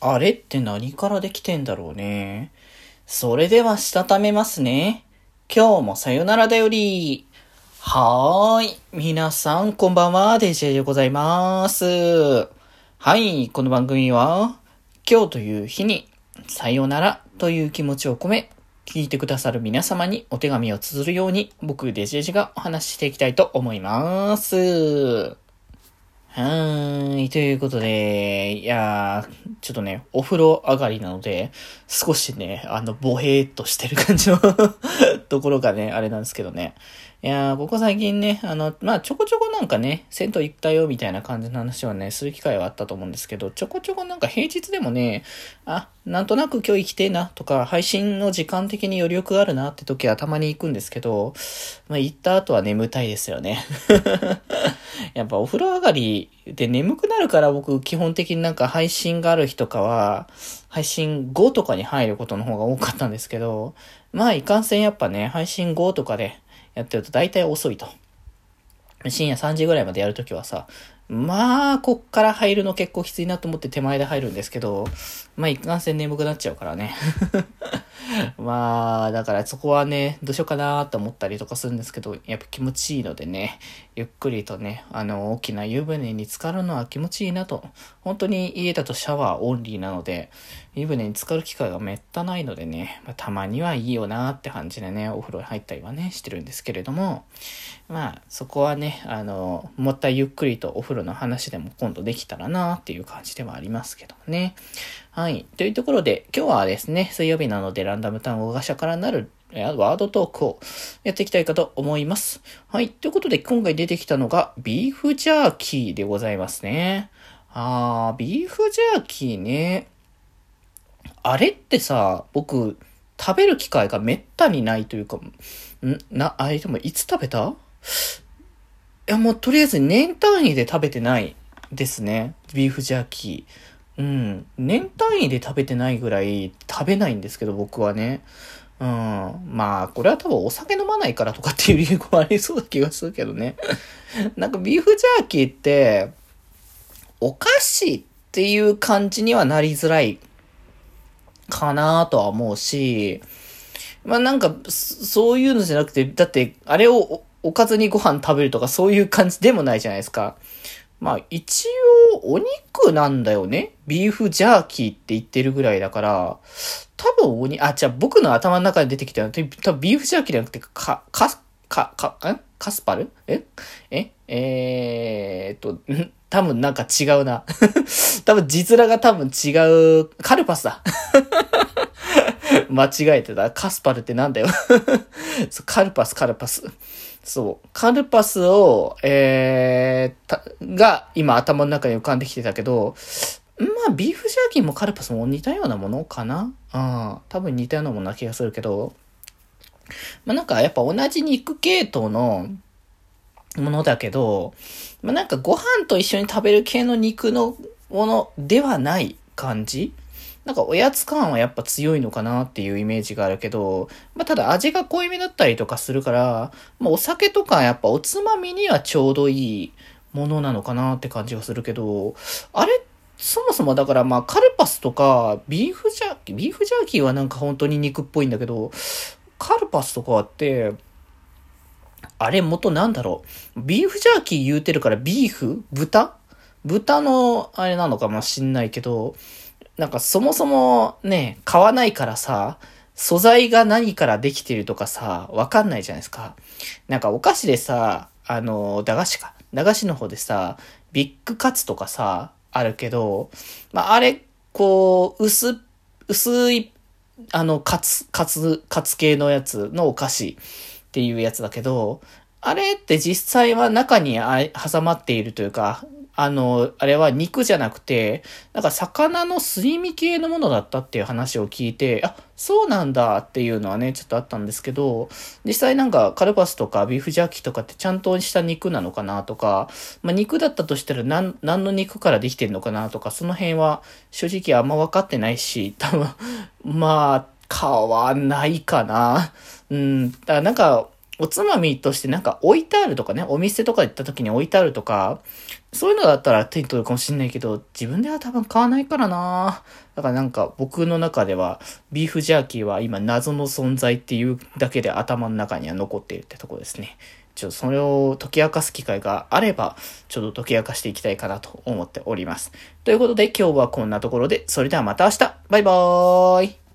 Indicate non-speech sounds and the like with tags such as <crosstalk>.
あれって何からできてんだろうね。それではしたためますね。今日もさよならだより。はーい。皆さん、こんばんは。デジェでございます。はい。この番組は、今日という日に、さよならという気持ちを込め、聞いてくださる皆様にお手紙を綴るように、僕、デジェジがお話ししていきたいと思います。はーい。ということで、いやー、ちょっとね、お風呂上がりなので、少しね、あの、ボヘーっとしてる感じの <laughs> ところがね、あれなんですけどね。いやー、ここ最近ね、あの、まあ、ちょこちょこなんかね、銭湯行ったよ、みたいな感じの話はね、する機会はあったと思うんですけど、ちょこちょこなんか平日でもね、あ、なんとなく今日行きてえな、とか、配信の時間的に余力があるなって時はたまに行くんですけど、まあ、行った後は眠たいですよね。やっぱお風呂上がりで眠くなるから僕基本的になんか配信がある日とかは、配信後とかに入ることの方が多かったんですけど、まあいかんせんやっぱね、配信後とかでやってると大体遅いと。深夜3時ぐらいまでやるときはさ、まあ、こっから入るの結構きついなと思って手前で入るんですけど、まあ、一貫性眠くなっちゃうからね。<laughs> まあ、だからそこはね、どうしようかなと思ったりとかするんですけど、やっぱ気持ちいいのでね、ゆっくりとね、あの、大きな湯船に浸かるのは気持ちいいなと。本当に家だとシャワーオンリーなので、湯船に浸かる機会がめったないのでね、まあ、たまにはいいよなって感じでね、お風呂に入ったりはね、してるんですけれども、まあ、そこはね、あの、もったいゆっくりとお風呂の話でも今度できたらなっていう感じではありますけどね。はい。というところで、今日はですね、水曜日なのでランダム単語が社からなるワードトークをやっていきたいかと思います。はい。ということで、今回出てきたのが、ビーフジャーキーでございますね。あー、ビーフジャーキーね。あれってさ、僕、食べる機会がめったにないというか、ん？な、あれでもいつ食べた？いや、もうとりあえず年単位で食べてないですね。ビーフジャーキー。うん。年単位で食べてないぐらい食べないんですけど、僕はね。うん。まあ、これは多分お酒飲まないからとかっていう理由もありそうな気がするけどね。<laughs> なんかビーフジャーキーって、お菓子っていう感じにはなりづらいかなとは思うし、まあなんか、そういうのじゃなくて、だって、あれをおおかずにご飯食べるとかそういう感じでもないじゃないですか。まあ一応お肉なんだよね。ビーフジャーキーって言ってるぐらいだから、多分おに、あ、じゃあ僕の頭の中で出てきたのは、多分ビーフジャーキーじゃなくて、か、か、か、か、んカスパル？え？え？えー、っと、ん <laughs> 多分なんか違うな。<laughs> 多分字面が多分違う。カルパスだ。<laughs> 間違えてた。カスパルってなんだよ。カルパス、カルパス。そう。カルパスを、えー、が今頭の中に浮かんできてたけど、まあ、ビーフジャーキーもカルパスも似たようなものかな？うん。多分似たようなものな気がするけど、まあなんかやっぱ同じ肉系統のものだけど、まあなんかご飯と一緒に食べる系の肉のものではない感じ？なんかおやつ感はやっぱ強いのかなっていうイメージがあるけど、まあただ味が濃いめだったりとかするから、まあお酒とかやっぱおつまみにはちょうどいいものなのかなって感じがするけど、あれそもそもだからまあカルパスとかビーフジャーキー、ビーフジャーキーはなんか本当に肉っぽいんだけど、カルパスとかって、あれ元なんだろう？ビーフジャーキー言うてるからビーフ？豚？豚のあれなのかもしんないけど、なんかそもそもね、買わないからさ、素材が何からできてるとかさ、わかんないじゃないですか。なんかお菓子でさ、あの、駄菓子か。駄菓子の方でさ、ビッグカツとかさ、あるけど、まあ、あれ、こう、薄、薄い、あの、カツ、カツ、カツ系のやつのお菓子っていうやつだけど、あれって実際は中に挟まっているというか、あの、あれは肉じゃなくて、なんか魚のすり身系のものだったっていう話を聞いて、あ、そうなんだっていうのはね、ちょっとあったんですけど、実際なんかカルパスとかビーフジャーキーとかってちゃんとした肉なのかなとか、まあ肉だったとしたら何、何の肉からできてるのかなとか、その辺は正直あんま分かってないし、<laughs> 多分、まあ、買わんないかな。うん、だからなんか、おつまみとしてなんか置いてあるとかね、お店とか行った時に置いてあるとか、そういうのだったら手に取るかもしんないけど、自分では多分買わないからなだからなんか僕の中では、ビーフジャーキーは今謎の存在っていうだけで頭の中には残っているってとこですね。ちょっとそれを解き明かす機会があれば、ちょっと解き明かしていきたいかなと思っております。ということで今日はこんなところで、それではまた明日バイバーイ